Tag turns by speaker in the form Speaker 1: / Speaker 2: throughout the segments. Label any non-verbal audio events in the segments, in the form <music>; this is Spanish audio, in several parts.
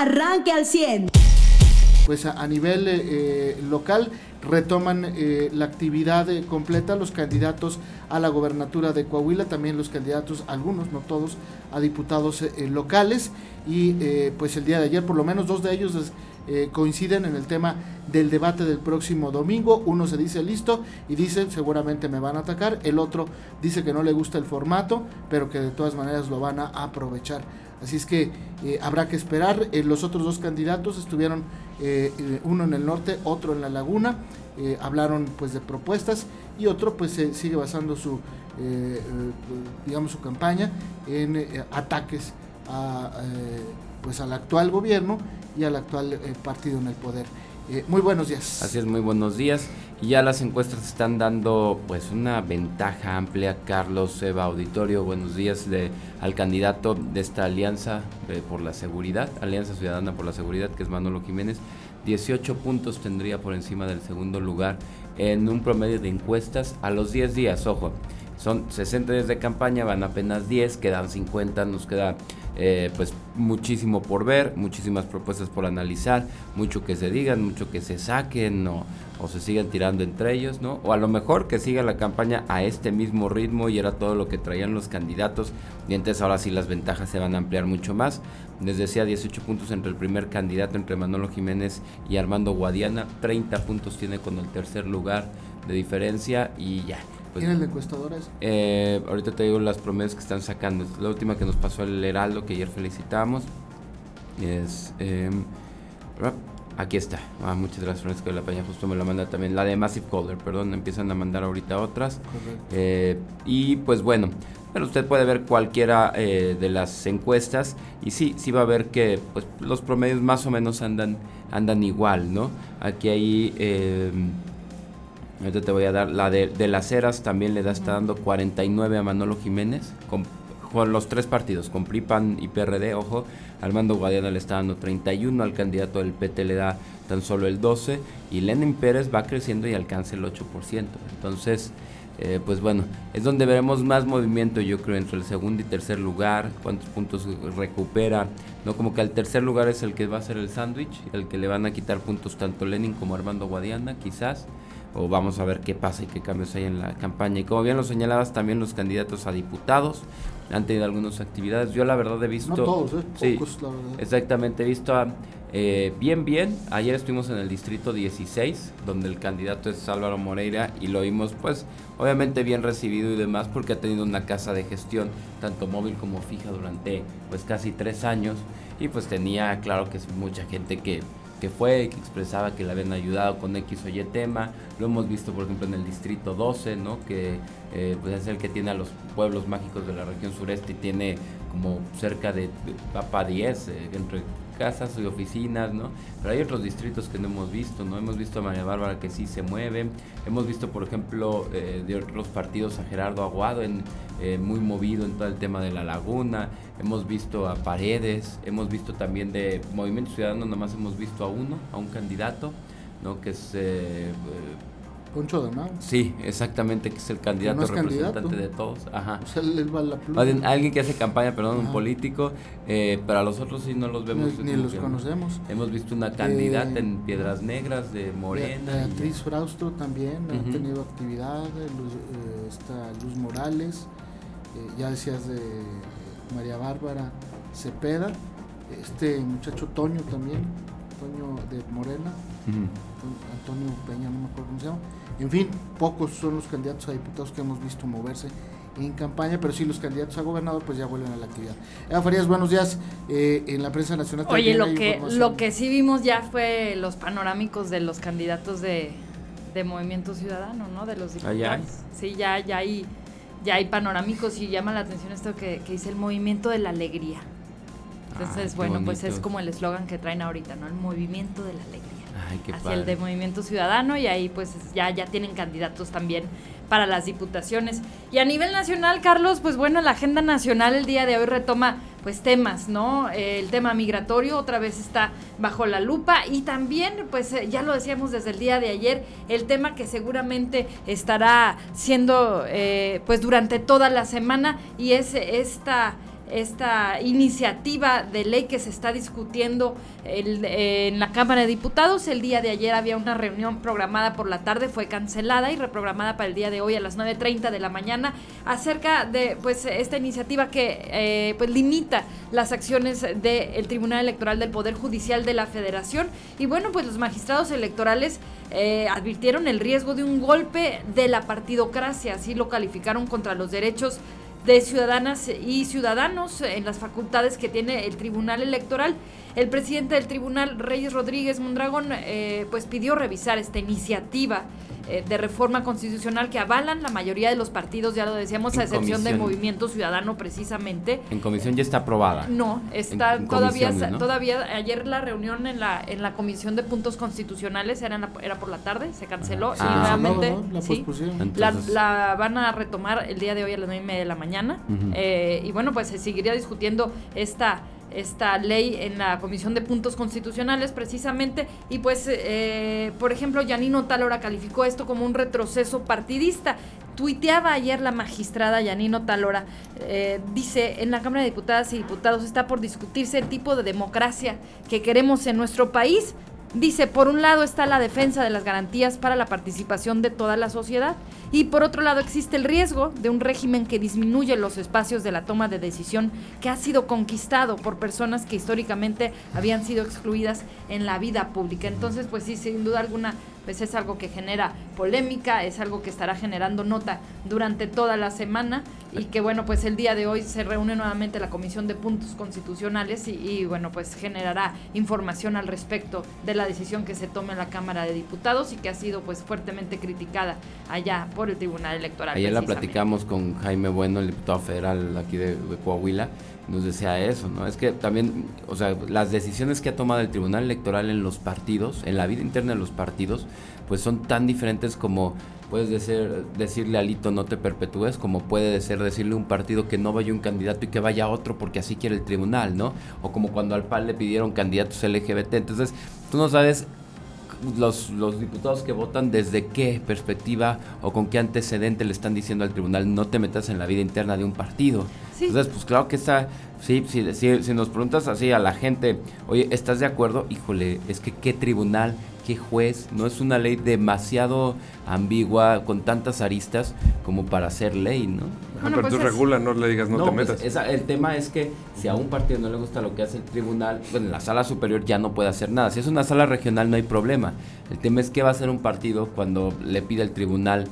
Speaker 1: arranque al 100.
Speaker 2: Pues a, nivel eh, local retoman eh, la actividad eh, completa los candidatos a la gobernatura de Coahuila, también los candidatos, algunos, no todos, a diputados locales y pues el día de ayer por lo menos dos de ellos coinciden en el tema del debate del próximo domingo. Uno se dice listo y dice seguramente me van a atacar. El otro dice que no le gusta el formato, pero que de todas maneras lo van a aprovechar. Así es que eh, habrá que esperar. Eh, los otros dos candidatos estuvieron eh, uno en el norte, otro en la laguna. hablaron pues de propuestas y otro pues sigue basando su digamos su campaña en ataques a, pues al actual gobierno y al actual partido en el poder. muy buenos días.
Speaker 3: Así es, muy buenos días. Ya las encuestas están dando pues una ventaja amplia. Carlos Eva Auditorio, buenos días al candidato de esta alianza por la seguridad, Alianza Ciudadana por la Seguridad, que es Manolo Jiménez. 18 puntos tendría por encima del segundo lugar en un promedio de encuestas a los 10 días, ojo. Son 60 días de campaña, van apenas 10, quedan 50, nos queda eh, pues muchísimo por ver, muchísimas propuestas por analizar, mucho que se digan, mucho que se saquen o, se sigan tirando entre ellos, ¿no? O a lo mejor que siga la campaña a este mismo ritmo y era todo lo que traían los candidatos y entonces ahora sí las ventajas se van a ampliar mucho más. Les decía 18 puntos entre el primer candidato, entre Manolo Jiménez y Armando Guadiana, 30 puntos tiene con el tercer lugar de diferencia y ya.
Speaker 2: Pues, ¿Tienen encuestadoras?
Speaker 3: Eh, ahorita te digo las promesas que están sacando. La última que nos pasó el Heraldo, que ayer felicitamos, es... Em, Aquí está. Ah, muchas gracias, Francisco de la Peña. Justo me la manda también. La de Massive Color, perdón. Empiezan a mandar ahorita otras. Eh, y pues bueno, pero usted puede ver cualquiera eh, de las encuestas. Y sí, sí va a ver que pues, los promedios más o menos andan, andan igual, ¿no? Aquí hay. Ahorita te voy a dar la de, de las eras. También le da, está dando 49 a Manolo Jiménez. Con, con los tres partidos, con PRI, PAN y PRD, ojo, Armando Guadiana le está dando 31, al candidato del PT le da tan solo el 12 y Lenin Pérez va creciendo y alcanza el 8%. Entonces, eh, pues bueno, es donde veremos más movimiento, yo creo, entre el segundo y tercer lugar, cuántos puntos recupera, ¿no? Como que al tercer lugar es el que va a ser el sándwich, el que le van a quitar puntos tanto Lenin como Armando Guadiana, quizás o vamos a ver qué pasa y qué cambios hay en la campaña. Y como bien lo señalabas, también los candidatos a diputados han tenido algunas actividades. Yo la verdad he visto...
Speaker 2: No todos, ¿eh? Pocos,
Speaker 3: la verdad. Exactamente, he visto a, eh, bien, bien. Ayer estuvimos en el distrito 16, donde el candidato es Álvaro Moreira y lo vimos pues obviamente bien recibido y demás porque ha tenido una casa de gestión, tanto móvil como fija, durante pues casi tres años y pues tenía, claro que es mucha gente que que fue, que expresaba que le habían ayudado con X o Y tema. Lo hemos visto, por ejemplo, en el Distrito 12, ¿no? que eh, pues es el que tiene a los pueblos mágicos de la región sureste y tiene como cerca de, Papa 10, eh, entre casas y oficinas, ¿no? Pero hay otros distritos que no hemos visto, ¿no? Hemos visto a María Bárbara que sí se mueve, hemos visto, por ejemplo, eh, de otros partidos a Gerardo Aguado, en, eh, muy movido en todo el tema de la laguna, hemos visto a Paredes, hemos visto también de Movimiento Ciudadano, nomás hemos visto a uno, a un candidato, ¿no? Que es... Eh,
Speaker 2: Poncho de
Speaker 3: Sí, exactamente, que es el candidato representante de todos. Ajá.
Speaker 2: O sea, él va la
Speaker 3: Alguien que hace campaña, perdón, un político. Eh, pero a los otros sí no los vemos.
Speaker 2: Ni, los conocemos.
Speaker 3: Hemos visto una candidata eh, en Piedras Negras de Morena.
Speaker 2: Beatriz Fraustro también ha tenido actividad. Luz, eh, está Luz Morales. Eh, ya decías de María Bárbara Cepeda. Este muchacho Toño también. Toño de Morena. Antonio Peña, no me acuerdo cómo se llama en fin, pocos son los candidatos a diputados que hemos visto moverse en campaña, pero sí los candidatos a gobernador pues ya vuelven a la actividad. Eva Farías, buenos días. Eh, en la prensa nacional.
Speaker 4: Oye, lo que, lo que sí vimos ya fue los panorámicos de los candidatos de, Movimiento Ciudadano, ¿no? De los
Speaker 3: ah,
Speaker 4: diputados. Sí, ya, ya hay, ya hay panorámicos y llama la atención esto que, que dice el movimiento de la alegría. Entonces, bueno, pues es como el eslogan que traen ahorita, ¿no? El movimiento de la alegría hacia el de Movimiento Ciudadano y ahí pues ya, ya tienen candidatos también para las diputaciones. Y a nivel nacional, Carlos, pues bueno, la agenda nacional el día de hoy retoma pues temas, ¿no? el tema migratorio otra vez está bajo la lupa y también, pues eh, ya lo decíamos desde el día de ayer, el tema que seguramente estará siendo eh, pues durante toda la semana y es esta esta iniciativa de ley que se está discutiendo en la Cámara de Diputados. El día de ayer había una reunión programada por la tarde, fue cancelada y reprogramada para el día de hoy a las 9.30 de la mañana acerca de pues esta iniciativa que eh, pues limita las acciones del Tribunal Electoral del Poder Judicial de la Federación. Y bueno, pues los magistrados electorales eh, advirtieron el riesgo de un golpe de la partidocracia, así lo calificaron contra los derechos de ciudadanas y ciudadanos en las facultades que tiene el Tribunal Electoral. El presidente del Tribunal, Reyes Rodríguez Mondragón, eh, pues pidió revisar esta iniciativa eh, de reforma constitucional que avalan la mayoría de los partidos, ya lo decíamos, a excepción del Movimiento Ciudadano precisamente.
Speaker 3: En comisión ya está aprobada.
Speaker 4: No, está todavía, todavía ayer la reunión en la en la Comisión de Puntos Constitucionales era, era por la tarde, se canceló y
Speaker 2: ah,
Speaker 4: nuevamente
Speaker 2: la,
Speaker 4: la, van a retomar el día de hoy a las nueve y media de la mañana. Eh, y bueno, pues se seguiría discutiendo esta esta ley en la Comisión de Puntos Constitucionales precisamente y pues eh, por ejemplo Yanino Talora calificó esto como un retroceso partidista tuiteaba ayer la magistrada Yanino Talora, eh, dice, en la Cámara de Diputadas y Diputados está por discutirse el tipo de democracia que queremos en nuestro país. Dice, por un lado está la defensa de las garantías para la participación de toda la sociedad y por otro lado existe el riesgo de un régimen que disminuye los espacios de la toma de decisión que ha sido conquistado por personas que históricamente habían sido excluidas en la vida pública. Entonces, pues sí, sin duda alguna pues es algo que genera polémica, es algo que estará generando nota durante toda la semana y que bueno, pues el día de hoy se reúne nuevamente la Comisión de Puntos Constitucionales y, bueno, pues generará información al respecto de la decisión que se tome en la Cámara de Diputados y que ha sido pues fuertemente criticada allá por el Tribunal Electoral.
Speaker 3: Ayer la platicamos con Jaime Bueno, el diputado federal aquí de Coahuila, nos decía eso, ¿no? Es que también, o sea, las decisiones que ha tomado el Tribunal Electoral en los partidos, en la vida interna de los partidos, pues son tan diferentes como puedes decir, decirle a Lito no te perpetúes, como puede ser decirle a un partido que no vaya un candidato y que vaya otro porque así quiere el tribunal, ¿no? O como cuando al PAL le pidieron candidatos LGBT. Entonces, tú no sabes los diputados que votan desde qué perspectiva o con qué antecedente le están diciendo al tribunal no te metas en la vida interna de un partido. Entonces, pues claro que está, sí, sí, si nos preguntas así a la gente, oye, ¿estás de acuerdo? Híjole, es que qué tribunal, qué juez, no es una ley demasiado ambigua, con tantas aristas como para hacer ley, ¿no?
Speaker 1: pero pues tú regula, no le digas no, te pues,
Speaker 3: metas. el tema es que si a un partido no le gusta lo que hace el tribunal, pues en la sala superior ya no puede hacer nada. Si es una sala regional no hay problema. El tema es qué va a hacer un partido cuando le pide al tribunal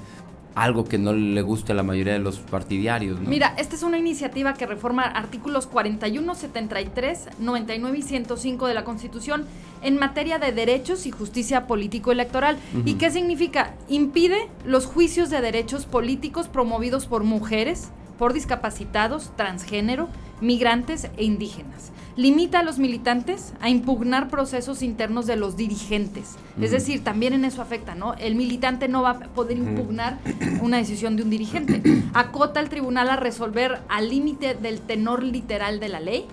Speaker 3: algo que no le guste a la mayoría de los partidarios. ¿no?
Speaker 4: Mira, esta es una iniciativa que reforma artículos 41, 73, 99 y 105 de la Constitución en materia de derechos y justicia político-electoral. ¿Y qué significa? Impide los juicios de derechos políticos promovidos por mujeres, por discapacitados, transgénero, migrantes e indígenas limita a los militantes a impugnar procesos internos de los dirigentes. Es decir, también en eso afecta, ¿no? El militante no va a poder impugnar una decisión de un dirigente. <clears throat> Acota al tribunal a resolver al límite del tenor literal de la ley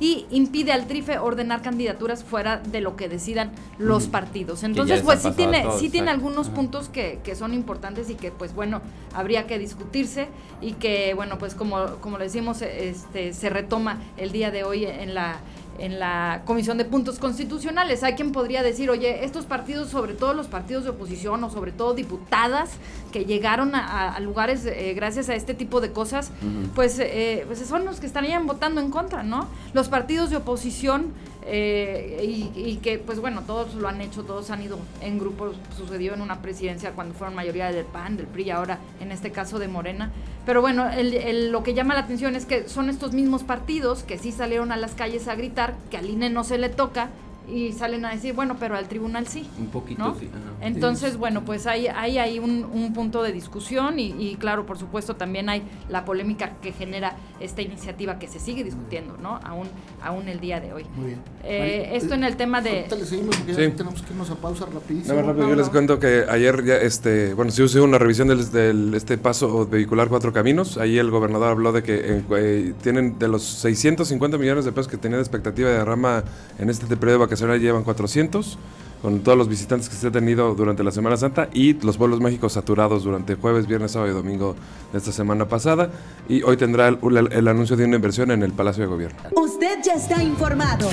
Speaker 4: y impide al TRIFE ordenar candidaturas fuera de lo que decidan los partidos. Entonces, pues sí tiene, sí tiene algunos puntos que, que, son importantes y que, pues bueno, habría que discutirse y que, bueno, pues como, como le decimos, este, se retoma el día de hoy en la en la Comisión de Puntos Constitucionales. Hay quien podría decir, oye, estos partidos, sobre todo los partidos de oposición o sobre todo diputadas que llegaron a, lugares eh, gracias a este tipo de cosas, pues, eh, pues son los que estarían votando en contra, ¿no? Los partidos de oposición eh, y, que, pues bueno, todos lo han hecho, todos han ido en grupos, sucedió en una presidencia cuando fueron mayoría del PAN, del PRI, ahora en este caso de Morena. Pero bueno, lo que llama la atención es que son estos mismos partidos que sí salieron a las calles a gritar que al INE no se le toca y salen a decir, bueno, pero al tribunal sí.
Speaker 3: Un poquito,
Speaker 4: sí. Entonces, bueno, pues hay, hay ahí un, un punto de discusión y, claro, por supuesto, también hay la polémica que genera esta iniciativa que se sigue discutiendo, ¿no? Aún, aún el día de hoy.
Speaker 2: Muy bien.
Speaker 4: Eh, esto en el tema de...
Speaker 2: Le seguimos porque sí. tenemos que irnos a pausa rapidísimo.
Speaker 1: No, rápido, yo les cuento que ayer ya, este, bueno, se hizo una revisión del, del, este paso vehicular Cuatro Caminos. Ahí el gobernador habló de que eh, tienen de los 650 millones de pesos que tenía de expectativa de rama en este periodo de vacaciones llevan 400. con todos los visitantes que se ha tenido durante la Semana Santa y los pueblos mágicos saturados durante jueves, viernes, sábado y domingo de esta semana pasada. Y hoy tendrá el, anuncio de una inversión en el Palacio de Gobierno.
Speaker 5: Usted ya está informado.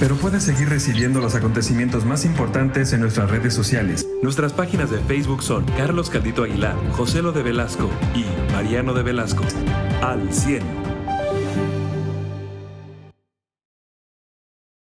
Speaker 6: Pero puede seguir recibiendo los acontecimientos más importantes en nuestras redes sociales. Nuestras páginas de Facebook son Carlos Caldito Aguilar, José Lo de Velasco y Mariano de Velasco. Al 100.